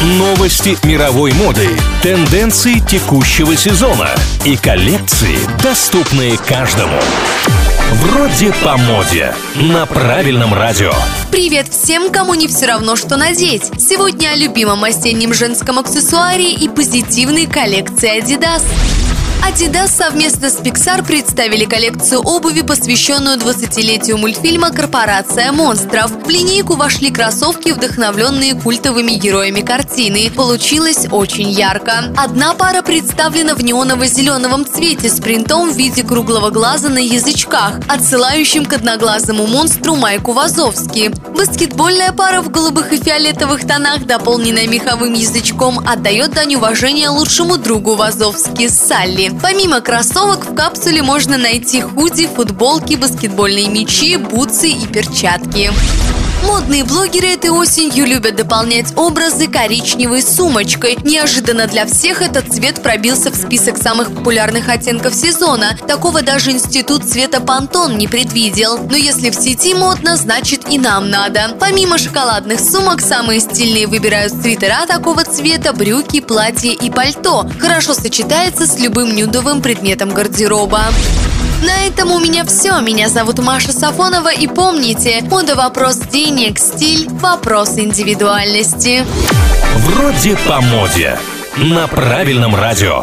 Новости мировой моды, тенденции текущего сезона и коллекции, доступные каждому. Вроде по моде. На правильном радио. Привет всем, кому не все равно, что надеть. Сегодня о любимом осеннем женском аксессуаре и позитивной коллекции Adidas. Adidas совместно с Pixar представили коллекцию обуви, посвященную 20-летию мультфильма «Корпорация монстров». В линейку вошли кроссовки, вдохновленные культовыми героями картины. Получилось очень ярко. Одна пара представлена в неоново-зеленом цвете с принтом в виде круглого глаза на язычках, отсылающим к одноглазому монстру Майку Вазовски. Баскетбольная пара в голубых и фиолетовых тонах, дополненная меховым язычком, отдает дань уважения лучшему другу Вазовски Салли. Помимо кроссовок в капсуле можно найти худи, футболки, баскетбольные мячи, бутсы и перчатки. Модные блогеры этой осенью любят дополнять образы коричневой сумочкой. Неожиданно для всех этот цвет пробился в список самых популярных оттенков сезона. Такого даже институт цвета Пантон не предвидел. Но если в сети модно, значит и нам надо. Помимо шоколадных сумок, самые стильные выбирают свитера такого цвета, брюки, платья и пальто. Хорошо сочетается с любым нюдовым предметом гардероба. На этом у меня все. Меня зовут Маша Сафонова. И помните, мода вопрос денег, стиль вопрос индивидуальности. Вроде по моде. На правильном радио.